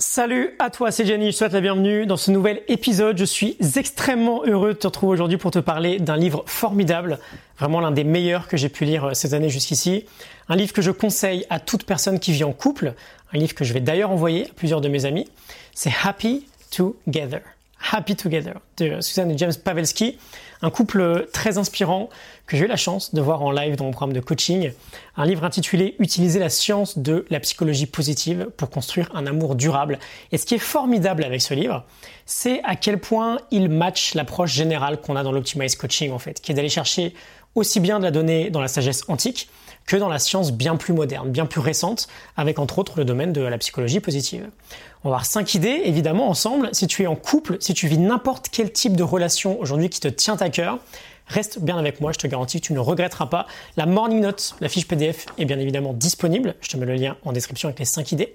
Salut à toi, c'est Jenny, je te souhaite la bienvenue dans ce nouvel épisode. Je suis extrêmement heureux de te retrouver aujourd'hui pour te parler d'un livre formidable, vraiment l'un des meilleurs que j'ai pu lire euh, cette année jusqu'ici. Un livre que je conseille à toute personne qui vit en couple, un livre que je vais d'ailleurs envoyer à plusieurs de mes amis. C'est Happy Together. Happy Together de Suzanne et James Pavelski, un couple très inspirant que j'ai eu la chance de voir en live dans mon programme de coaching, un livre intitulé Utiliser la science de la psychologie positive pour construire un amour durable. Et ce qui est formidable avec ce livre, c'est à quel point il match l'approche générale qu'on a dans l'Optimize Coaching en fait, qui est d'aller chercher aussi bien de la donnée dans la sagesse antique que dans la science bien plus moderne, bien plus récente, avec entre autres le domaine de la psychologie positive. On va voir cinq idées, évidemment, ensemble. Si tu es en couple, si tu vis n'importe quel type de relation aujourd'hui qui te tient à cœur, reste bien avec moi, je te garantis que tu ne regretteras pas. La Morning Note, la fiche PDF est bien évidemment disponible. Je te mets le lien en description avec les cinq idées.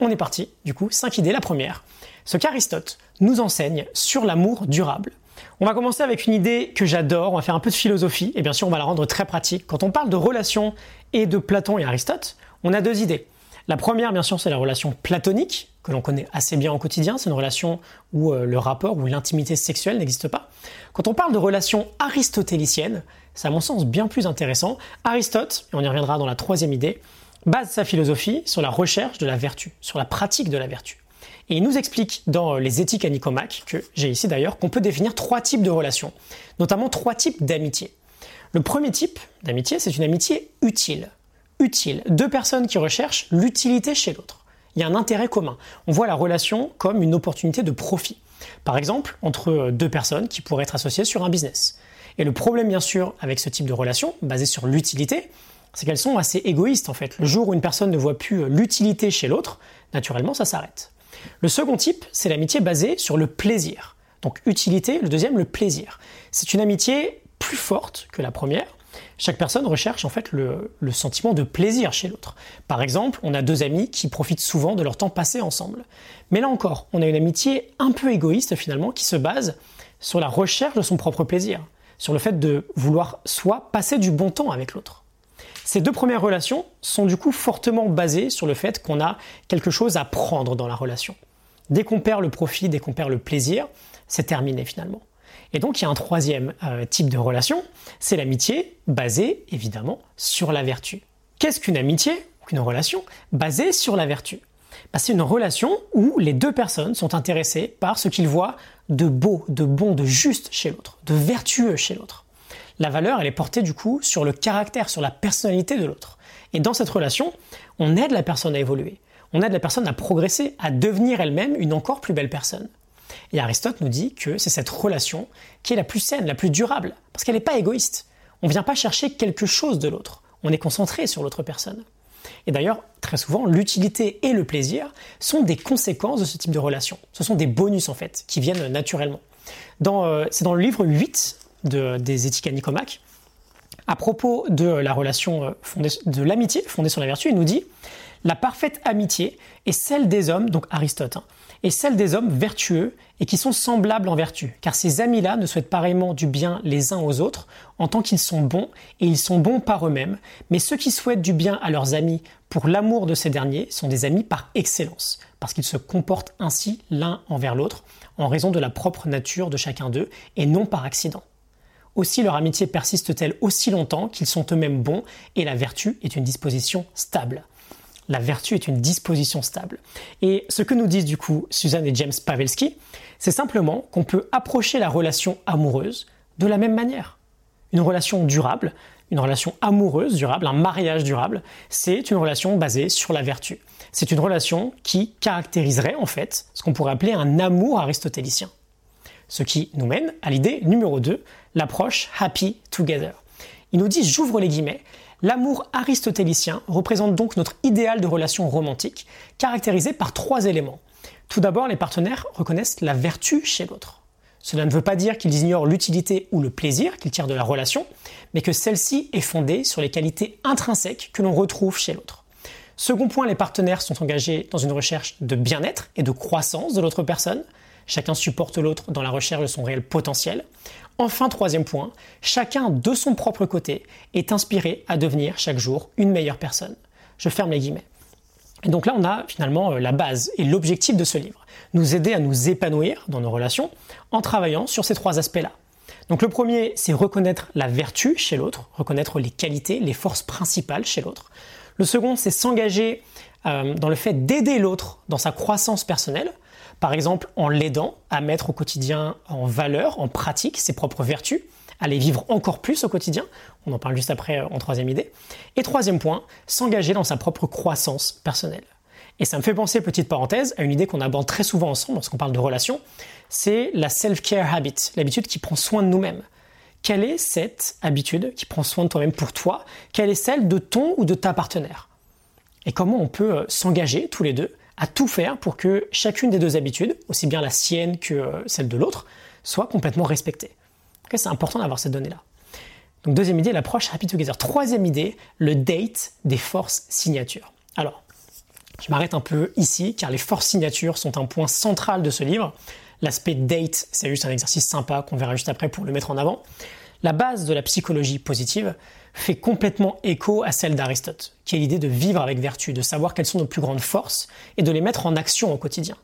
On est parti, du coup, cinq idées. La première, ce qu'Aristote nous enseigne sur l'amour durable. On va commencer avec une idée que j'adore, on va faire un peu de philosophie, et bien sûr on va la rendre très pratique. Quand on parle de relations et de Platon et Aristote, on a deux idées. La première, bien sûr, c'est la relation platonique, que l'on connaît assez bien au quotidien. C'est une relation où euh, le rapport ou l'intimité sexuelle n'existe pas. Quand on parle de relation aristotélicienne, c'est à mon sens bien plus intéressant. Aristote, et on y reviendra dans la troisième idée, base sa philosophie sur la recherche de la vertu, sur la pratique de la vertu. Et il nous explique dans les éthiques à Nicomaque, que j'ai ici d'ailleurs, qu'on peut définir trois types de relations, notamment trois types d'amitié. Le premier type d'amitié, c'est une amitié utile utile. Deux personnes qui recherchent l'utilité chez l'autre. Il y a un intérêt commun. On voit la relation comme une opportunité de profit. Par exemple, entre deux personnes qui pourraient être associées sur un business. Et le problème, bien sûr, avec ce type de relation, basé sur l'utilité, c'est qu'elles sont assez égoïstes en fait. Le jour où une personne ne voit plus l'utilité chez l'autre, naturellement, ça s'arrête. Le second type, c'est l'amitié basée sur le plaisir. Donc utilité, le deuxième, le plaisir. C'est une amitié plus forte que la première, chaque personne recherche en fait le, sentiment de plaisir chez l'autre. Par exemple, on a deux amis qui profitent souvent de leur temps passé ensemble. Mais là encore, on a une amitié un peu égoïste finalement qui se base sur la recherche de son propre plaisir, sur le fait de vouloir soit passer du bon temps avec l'autre. Ces deux premières relations sont du coup fortement basées sur le fait qu'on a quelque chose à prendre dans la relation. Dès qu'on perd le profit, dès qu'on perd le plaisir, c'est terminé finalement. Et donc il y a un troisième euh, type de relation, c'est l'amitié basée évidemment sur la vertu. Qu'est-ce qu'une amitié Une relation basée sur la vertu? Bah, C'est une relation où les deux personnes sont intéressées par ce qu'ils voient de beau, de bon, de juste chez l'autre, de vertueux chez l'autre. La valeur, elle est portée du coup sur le caractère, sur la personnalité de l'autre. Et dans cette relation, on aide la personne à évoluer. On aide la personne à progresser, à devenir elle-même une encore plus belle personne. Et Aristote nous dit que c'est cette relation qui est la plus saine, la plus durable, parce qu'elle n'est pas égoïste. On ne vient pas chercher quelque chose de l'autre, on est concentré sur l'autre personne. Et d'ailleurs, très souvent, l'utilité et le plaisir sont des conséquences de ce type de relation. Ce sont des bonus en fait, qui viennent naturellement. Euh, c'est dans le livre 8 des éthiques à Nicomaque, à propos de la relation euh, fondée, de l'amitié fondée sur la vertu, il nous dit la parfaite amitié est celle des hommes, donc Aristote, hein, est celle des hommes vertueux et qui sont semblables en vertu, car ces amis-là ne souhaitent pareillement du bien les uns aux autres en tant qu'ils sont bons, et ils sont bons par eux-mêmes, mais ceux qui souhaitent du bien à leurs amis pour l'amour de ces derniers sont des amis par excellence, parce qu'ils se comportent ainsi l'un envers l'autre, en raison de la propre nature de chacun d'eux, et non par accident. Aussi leur amitié persiste-t-elle aussi longtemps qu'ils sont eux-mêmes bons, et la vertu est une disposition stable la vertu est une disposition stable. Et ce que nous disent du coup Suzanne et James Pavelski, c'est simplement qu'on peut approcher la relation amoureuse de la même manière. Une relation durable, une relation amoureuse durable, un mariage durable, c'est une relation basée sur la vertu. C'est une relation qui caractériserait en fait ce qu'on pourrait appeler un amour aristotélicien. Ce qui nous mène à l'idée numéro 2, l'approche happy together. Il nous dit, j'ouvre les guillemets, L'amour aristotélicien représente donc notre idéal de relation romantique, caractérisé par trois éléments. Tout d'abord, les partenaires reconnaissent la vertu chez l'autre. Cela ne veut pas dire qu'ils ignorent l'utilité ou le plaisir qu'ils tirent de la relation, mais que celle-ci est fondée sur les qualités intrinsèques que l'on retrouve chez l'autre. Second point, les partenaires sont engagés dans une recherche de bien-être et de croissance de l'autre personne. Chacun supporte l'autre dans la recherche de son réel potentiel. Enfin, troisième point, chacun de son propre côté est inspiré à devenir chaque jour une meilleure personne. Je ferme les guillemets. Et donc là, on a finalement la base et l'objectif de ce livre. Nous aider à nous épanouir dans nos relations en travaillant sur ces trois aspects-là. Donc le premier, c'est reconnaître la vertu chez l'autre, reconnaître les qualités, les forces principales chez l'autre. Le second, c'est s'engager euh, dans le fait d'aider l'autre dans sa croissance personnelle, par exemple en l'aidant à mettre au quotidien en valeur, en pratique ses propres vertus, à les vivre encore plus au quotidien. On en parle juste après euh, en troisième idée. Et troisième point, s'engager dans sa propre croissance personnelle. Et ça me fait penser, petite parenthèse, à une idée qu'on aborde très souvent ensemble lorsqu'on parle de relations, c'est la self-care habit, l'habitude qui prend soin de nous-mêmes. Quelle est cette habitude qui prend soin de toi-même pour toi? Quelle est celle de ton ou de ta partenaire? Et comment on peut euh, s'engager tous les deux à tout faire pour que chacune des deux habitudes, aussi bien la sienne que euh, celle de l'autre, soit complètement respectée C'est important d'avoir cette donnée-là. Donc deuxième idée, l'approche Happy Together. Troisième idée, le date des forces signatures. Alors, je m'arrête un peu ici car les forces signatures sont un point central de ce livre. L'aspect date, c'est juste un exercice sympa qu'on verra juste après pour le mettre en avant. La base de la psychologie positive fait complètement écho à celle d'Aristote, qui est l'idée de vivre avec vertu, de savoir quelles sont nos plus grandes forces et de les mettre en action au quotidien.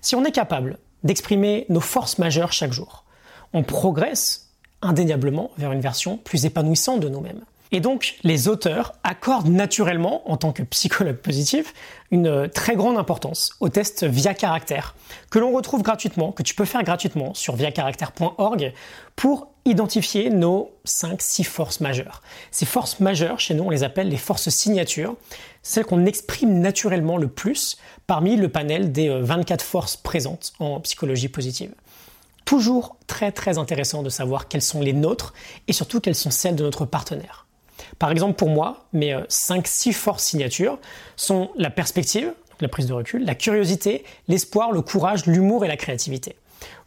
Si on est capable d'exprimer nos forces majeures chaque jour, on progresse indéniablement vers une version plus épanouissante de nous-mêmes. Et donc, les auteurs accordent naturellement, en tant que psychologue positif, une très grande importance au test via caractère, que l'on retrouve gratuitement, que tu peux faire gratuitement sur viacaractère.org pour identifier nos 5-6 forces majeures. Ces forces majeures, chez nous, on les appelle les forces signatures, celles qu'on exprime naturellement le plus parmi le panel des 24 euh, forces présentes en psychologie positive toujours très très intéressant de savoir quelles sont les nôtres et surtout quelles sont celles de notre partenaire. Par exemple, pour moi, mes 5-6 euh, forces signatures sont la perspective, la prise de recul, la curiosité, l'espoir, le courage, l'humour et la créativité.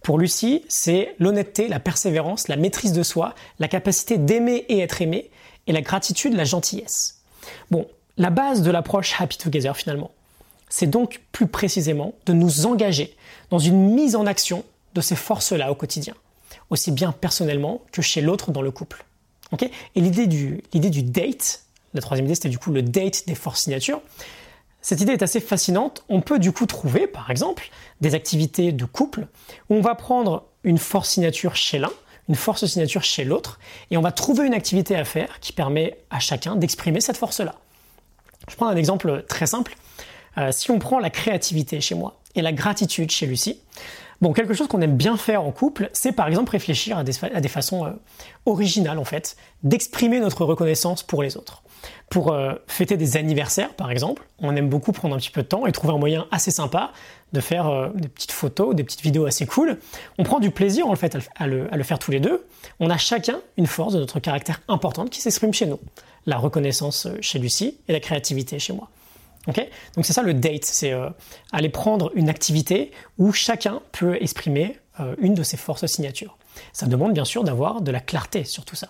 Pour Lucie, c'est l'honnêteté, la persévérance, la maîtrise de soi, la capacité d'aimer et être aimé, et la gratitude, la gentillesse. Bon, la base de l'approche Happy Together finalement, c'est donc plus précisément de nous engager dans une mise en action de ces forces-là au quotidien, aussi bien personnellement que chez l'autre dans le couple et l'idée du, date, la troisième idée c'était du coup le date des forces signatures, cette idée est assez fascinante. On peut du coup trouver, par exemple, des activités de couple où on va prendre une force signature chez l'un, une force signature chez l'autre, et on va trouver une activité à faire qui permet à chacun d'exprimer cette force-là. Je prends un exemple très simple. Euh, si on prend la créativité chez moi et la gratitude chez Lucie, Bon, quelque chose qu'on aime bien faire en couple, c'est par exemple réfléchir à des, façons euh, originales en fait, d'exprimer notre reconnaissance pour les autres. Pour euh, fêter des anniversaires par exemple, on aime beaucoup prendre un petit peu de temps et trouver un moyen assez sympa de faire euh, des petites photos, des petites vidéos assez cool. On prend du plaisir en fait le, à le faire tous les deux. On a chacun une force de notre caractère importante qui s'exprime chez nous. La reconnaissance chez Lucie et la créativité chez moi. Donc c'est ça le date, c'est euh, aller prendre une activité où chacun peut exprimer euh, une de ses forces signatures. Ça demande bien sûr d'avoir de la clarté sur tout ça.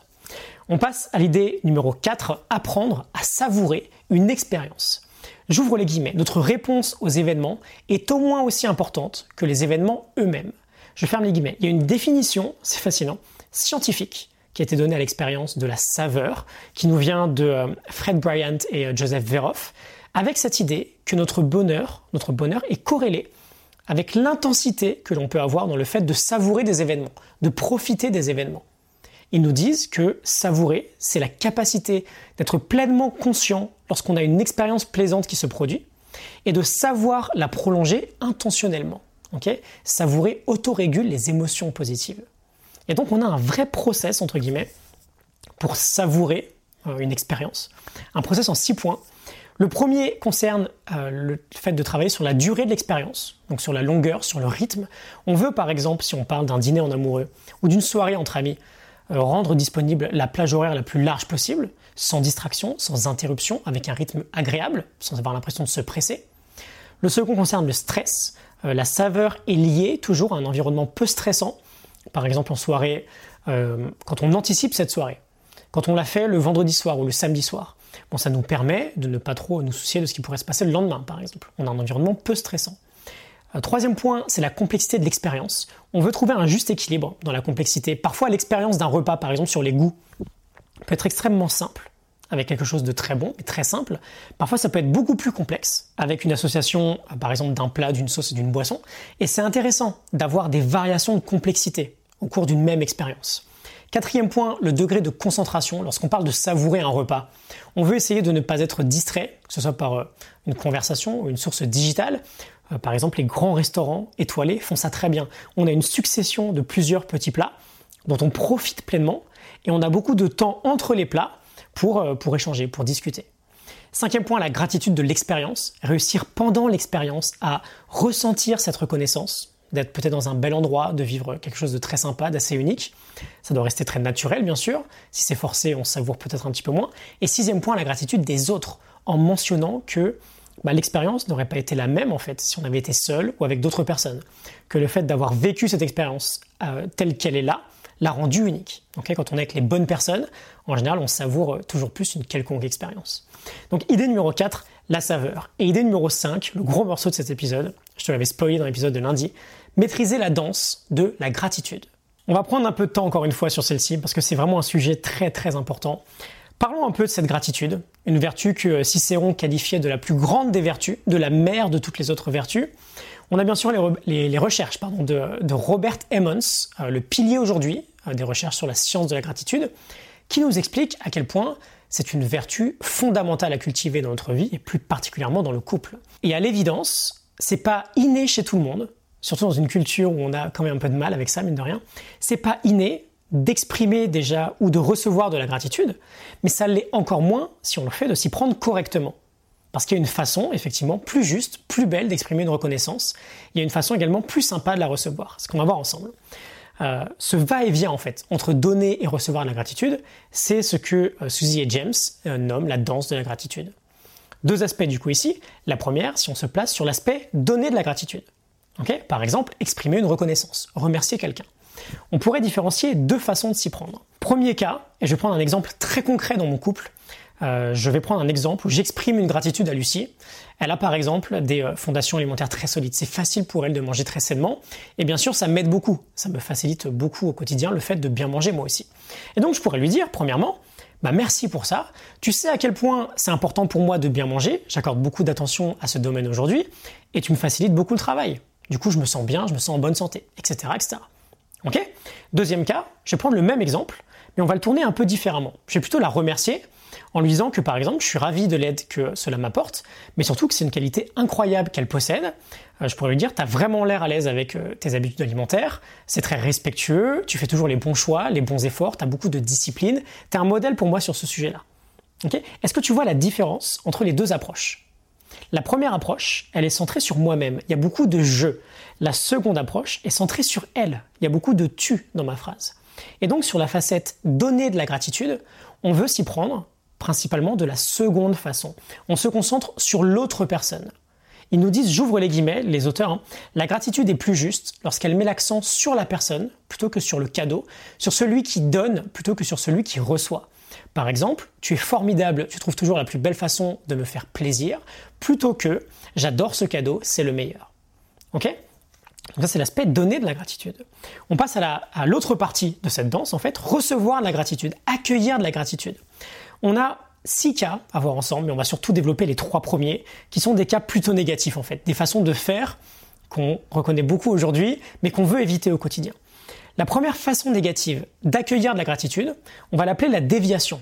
On passe à l'idée numéro 4, apprendre à savourer une expérience. J'ouvre les guillemets. Notre réponse aux événements est au moins aussi importante que les événements eux-mêmes. Je ferme les guillemets. Il y a une définition, c'est fascinant, scientifique qui a été donnée à l'expérience de la saveur, qui nous vient de euh, Fred Bryant et Joseph Veroff avec cette idée que notre bonheur, notre bonheur est corrélé avec l'intensité que l'on peut avoir dans le fait de savourer des événements, de profiter des événements. Ils nous disent que savourer, c'est la capacité d'être pleinement conscient lorsqu'on a une expérience plaisante qui se produit et de savoir la prolonger intentionnellement. savourer autorégule les émotions positives. Et donc on a un vrai process, entre guillemets, pour savourer euh, une expérience. Un process en six points le premier concerne euh, le fait de travailler sur la durée de l'expérience, donc sur la longueur, sur le rythme. On veut par exemple, si on parle d'un dîner en amoureux ou d'une soirée entre amis, euh, rendre disponible la plage horaire la plus large possible, sans distraction, sans interruption, avec un rythme agréable, sans avoir l'impression de se presser. Le second concerne le stress. Euh, la saveur est liée toujours à un environnement peu stressant, par exemple en soirée, quand on anticipe cette soirée, quand on l'a fait le vendredi soir ou le samedi soir. Bon, ça nous permet de ne pas trop nous soucier de ce qui pourrait se passer le lendemain, par exemple. On a un environnement peu stressant. Euh, troisième point, c'est la complexité de l'expérience. On veut trouver un juste équilibre dans la complexité. Parfois, l'expérience d'un repas, par exemple sur les goûts, peut être extrêmement simple, avec quelque chose de très bon et très simple. Parfois, ça peut être beaucoup plus complexe, avec une association, euh, par exemple, d'un plat, d'une sauce et d'une boisson. Et c'est intéressant d'avoir des variations de complexité au cours d'une même expérience. Quatrième point, le degré de concentration. Lorsqu'on parle de savourer un repas, on veut essayer de ne pas être distrait, que ce soit par euh, une conversation ou une source digitale. Euh, par exemple, les grands restaurants étoilés font ça très bien. On a une succession de plusieurs petits plats dont on profite pleinement et on a beaucoup de temps entre les plats pour, euh, pour échanger, pour discuter. Cinquième point, la gratitude de l'expérience. Réussir pendant l'expérience à ressentir cette reconnaissance, d'être peut-être dans un bel endroit, de vivre quelque chose de très sympa, d'assez unique. Ça doit rester très naturel, bien sûr. Si c'est forcé, on savoure peut-être un petit peu moins. Et sixième point, la gratitude des autres, en mentionnant que bah, l'expérience n'aurait pas été la même en fait si on avait été seul ou avec d'autres personnes. Que le fait d'avoir vécu cette expérience euh, telle qu'elle est là l'a rendue unique. Quand on est avec les bonnes personnes, en général, on savoure toujours plus une quelconque expérience. Donc idée numéro 4, la saveur. Et idée numéro 5, le gros morceau de cet épisode, je te l'avais spoilé dans l'épisode de lundi, maîtriser la danse de la gratitude. On va prendre un peu de temps encore une fois sur celle-ci parce que c'est vraiment un sujet très très important. Parlons un peu de cette gratitude, une vertu que Cicéron qualifiait de la plus grande des vertus, de la mère de toutes les autres vertus. On a bien sûr les, recherches de, Robert Emmons, euh, le pilier aujourd'hui euh, des recherches sur la science de la gratitude, qui nous explique à quel point c'est une vertu fondamentale à cultiver dans notre vie et plus particulièrement dans le couple. Et à l'évidence, c'est pas inné chez tout le monde, surtout dans une culture où on a quand même un peu de mal avec ça, mine de rien, c'est pas inné d'exprimer déjà ou de recevoir de la gratitude, mais ça l'est encore moins si on le fait de s'y prendre correctement. Parce qu'il y a une façon, effectivement, plus juste, plus belle d'exprimer une reconnaissance. Il y a une façon également plus sympa de la recevoir. Ce qu'on va voir ensemble. Euh, ce va-et-vient, en fait, entre donner et recevoir de la gratitude, c'est ce que euh, Suzy et James euh, nomment la danse de la gratitude. Deux aspects, du coup, ici. La première, si on se place sur l'aspect donner de la gratitude. Par exemple, exprimer une reconnaissance, remercier quelqu'un. On pourrait différencier deux façons de s'y prendre. Premier cas, et je vais prendre un exemple très concret dans mon couple. Euh, je vais prendre un exemple où j'exprime une gratitude à Lucie. Elle a par exemple des euh, fondations alimentaires très solides. C'est facile pour elle de manger très sainement. Et bien sûr, ça m'aide beaucoup. Ça me facilite beaucoup au quotidien le fait de bien manger moi aussi. Et donc je pourrais lui dire, premièrement, bah merci pour ça. Tu sais à quel point c'est important pour moi de bien manger. J'accorde beaucoup d'attention à ce domaine aujourd'hui. Et tu me facilites beaucoup le travail. Du coup, je me sens bien, je me sens en bonne santé, etc. etc. Ok? Deuxième cas, je vais prendre le même exemple, mais on va le tourner un peu différemment. Je vais plutôt la remercier en lui disant que par exemple, je suis ravi de l'aide que cela m'apporte, mais surtout que c'est une qualité incroyable qu'elle possède. Euh, je pourrais lui dire, tu as vraiment l'air à l'aise avec euh, tes habitudes alimentaires, c'est très respectueux, tu fais toujours les bons choix, les bons efforts, tu as beaucoup de discipline, tu es un modèle pour moi sur ce sujet-là. Ok? Est-ce que tu vois la différence entre les deux approches? La première approche, elle est centrée sur moi-même. Il y a beaucoup de je. La seconde approche est centrée sur elle. Il y a beaucoup de tu dans ma phrase. Et donc sur la facette donner de la gratitude, on veut s'y prendre principalement de la seconde façon. On se concentre sur l'autre personne. Ils nous disent, j'ouvre les guillemets, les auteurs, hein, la gratitude est plus juste lorsqu'elle met l'accent sur la personne plutôt que sur le cadeau, sur celui qui donne plutôt que sur celui qui reçoit. Par exemple, tu es formidable, tu trouves toujours la plus belle façon de me faire plaisir, plutôt que j'adore ce cadeau, c'est le meilleur. Ok? Donc ça, c'est l'aspect donner de la gratitude. On passe à l'autre partie de cette danse, en fait, recevoir de la gratitude, accueillir de la gratitude. On a six cas à voir ensemble, mais on va surtout développer les trois premiers, qui sont des cas plutôt négatifs, en fait, des façons de faire qu'on reconnaît beaucoup aujourd'hui, mais qu'on veut éviter au quotidien. La première façon négative d'accueillir de la gratitude, on va l'appeler la déviation.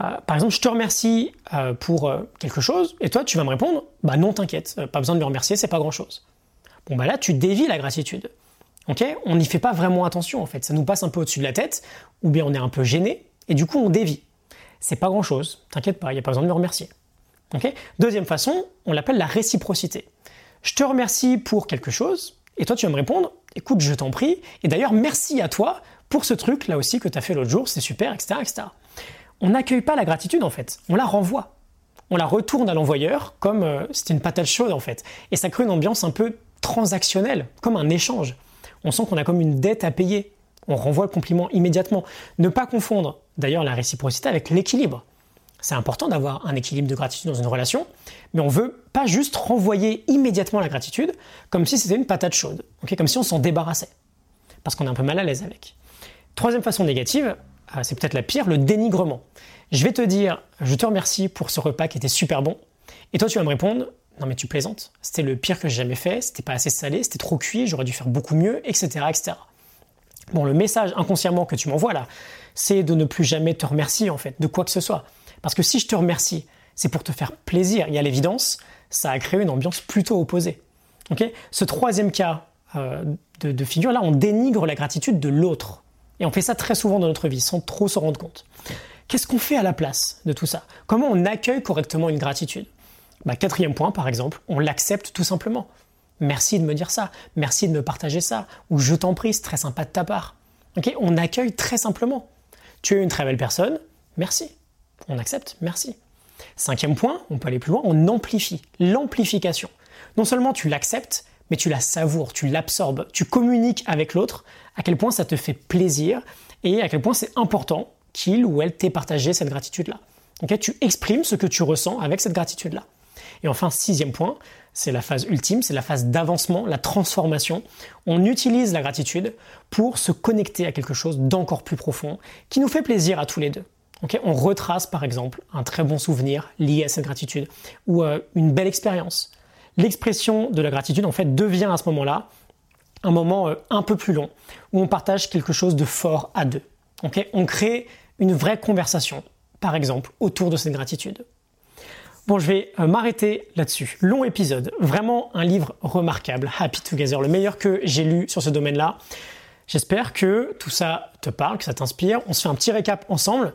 Euh, par exemple, je te remercie euh, pour euh, quelque chose, et toi, tu vas me répondre, bah non, t'inquiète, pas besoin de me remercier, c'est pas grand-chose. Bon, bah là, tu dévies la gratitude. Ok? On n'y fait pas vraiment attention, en fait. Ça nous passe un peu au-dessus de la tête, ou bien on est un peu gêné, et du coup, on dévie. C'est pas grand-chose, t'inquiète pas, il n'y a pas besoin de me remercier. Ok? Deuxième façon, on l'appelle la réciprocité. Je te remercie pour quelque chose, et toi, tu vas me répondre, écoute, je t'en prie, et d'ailleurs, merci à toi pour ce truc là aussi que tu as fait l'autre jour, c'est super, etc., etc. On n'accueille pas la gratitude en fait, on la renvoie. On la retourne à l'envoyeur comme euh, c'était une patate chaude en fait. Et ça crée une ambiance un peu transactionnelle, comme un échange. On sent qu'on a comme une dette à payer. On renvoie le compliment immédiatement. Ne pas confondre d'ailleurs la réciprocité avec l'équilibre. C'est important d'avoir un équilibre de gratitude dans une relation, mais on veut pas juste renvoyer immédiatement la gratitude comme si c'était une patate chaude, comme si on s'en débarrassait, parce qu'on est un peu mal à l'aise avec. Troisième façon négative, euh, c'est peut-être la pire, le dénigrement. Je vais te dire, je te remercie pour ce repas qui était super bon. Et toi, tu vas me répondre, non mais tu plaisantes, c'était le pire que j'ai jamais fait, c'était pas assez salé, c'était trop cuit, j'aurais dû faire beaucoup mieux, etc., etc. Bon, le message inconsciemment que tu m'envoies là, c'est de ne plus jamais te remercier en fait, de quoi que ce soit. Parce que si je te remercie, c'est pour te faire plaisir. Et à l'évidence, ça a créé une ambiance plutôt opposée. Ce troisième cas euh, de, figure là, on dénigre la gratitude de l'autre. Et on fait ça très souvent dans notre vie, sans trop se rendre compte. Qu'est-ce qu'on fait à la place de tout ça? Comment on accueille correctement une gratitude? Bah, Quatrième point, par exemple, on l'accepte tout simplement. Merci de me dire ça, merci de me partager ça, ou je t'en prie, c'est très sympa de ta part. on accueille très simplement. Tu es une très belle personne, merci. On accepte, merci. Cinquième point, on peut aller plus loin, on amplifie. L'amplification. Non seulement tu l'acceptes, mais tu la savoures, tu l'absorbes, tu communiques avec l'autre à quel point ça te fait plaisir et à quel point c'est important qu'il ou elle t'ait partagé cette gratitude-là. tu exprimes ce que tu ressens avec cette gratitude-là. Et enfin, sixième point, c'est la phase ultime, c'est la phase d'avancement, la transformation. On utilise la gratitude pour se connecter à quelque chose d'encore plus profond, qui nous fait plaisir à tous les deux. On retrace par exemple un très bon souvenir lié à cette gratitude, ou une belle expérience. L'expression de la gratitude en fait devient à ce moment-là un moment euh, un peu plus long, où on partage quelque chose de fort à deux. on crée une vraie conversation, par exemple, autour de cette gratitude. Bon, je vais euh, m'arrêter là-dessus. Long épisode, vraiment un livre remarquable, Happy Together, le meilleur que j'ai lu sur ce domaine-là. J'espère que tout ça te parle, que ça t'inspire. On se fait un petit récap ensemble.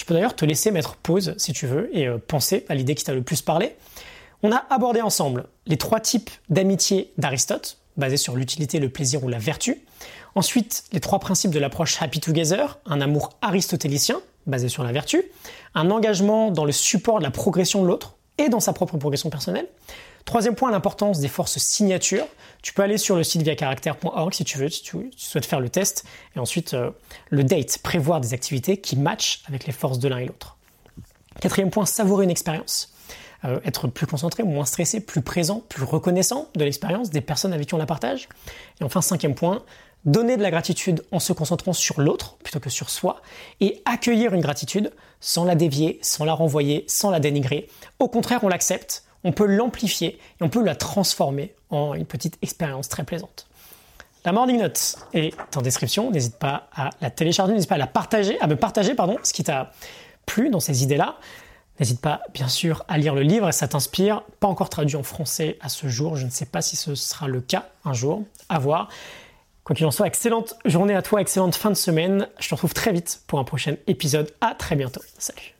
Je peux d'ailleurs te laisser mettre pause si tu veux et euh, penser à l'idée qui t'a le plus parlé. On a abordé ensemble les trois types d'amitié d'Aristote, basés sur l'utilité, le plaisir ou la vertu. Ensuite, les trois principes de l'approche Happy Together, un amour aristotélicien, basé sur la vertu, un engagement dans le support de la progression de l'autre et dans sa propre progression personnelle. Troisième point, l'importance des forces signatures. Tu peux aller sur le site viacaractère.org si tu veux, si tu, souhaites faire le test. Et ensuite, euh, le date, prévoir des activités qui matchent avec les forces de l'un et l'autre. Quatrième point, savourer une expérience. Euh, être plus concentré, moins stressé, plus présent, plus reconnaissant de l'expérience des personnes avec qui on la partage. Et enfin, cinquième point, donner de la gratitude en se concentrant sur l'autre plutôt que sur soi, et accueillir une gratitude sans la dévier, sans la renvoyer, sans la dénigrer. Au contraire, on l'accepte, on peut l'amplifier et on peut la transformer en une petite expérience très plaisante. La Morning Note est en description, n'hésite pas à la télécharger, n'hésite pas à la partager, à me partager pardon, ce qui t'a plu dans ces idées-là. N'hésite pas, bien sûr, à lire le livre et ça t'inspire. Pas encore traduit en français à ce jour. Je ne sais pas si ce sera le cas un jour. À voir. Quoi qu'il en soit, excellente journée à toi, excellente fin de semaine. Je te retrouve très vite pour un prochain épisode. À très bientôt. Salut.